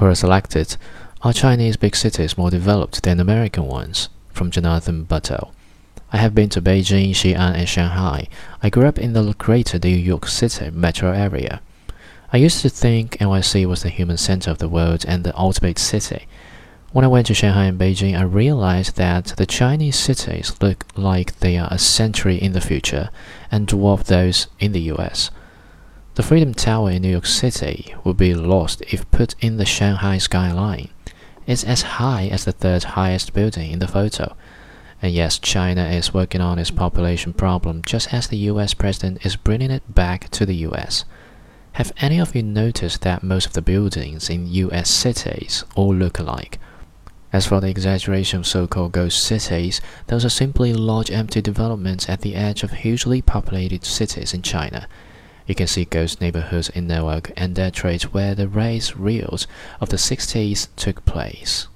Quora selected Are Chinese big cities more developed than American ones? from Jonathan Buttel. I have been to Beijing, Xi'an, and Shanghai. I grew up in the greater New York City metro area. I used to think NYC was the human center of the world and the ultimate city. When I went to Shanghai and Beijing, I realized that the Chinese cities look like they are a century in the future and dwarf those in the US. The Freedom Tower in New York City would be lost if put in the Shanghai skyline. It's as high as the third highest building in the photo. And yes, China is working on its population problem just as the US president is bringing it back to the US. Have any of you noticed that most of the buildings in US cities all look alike? As for the exaggeration of so-called ghost cities, those are simply large empty developments at the edge of hugely populated cities in China. You can see ghost neighborhoods in Newark and their Detroit where the race reels of the 60s took place.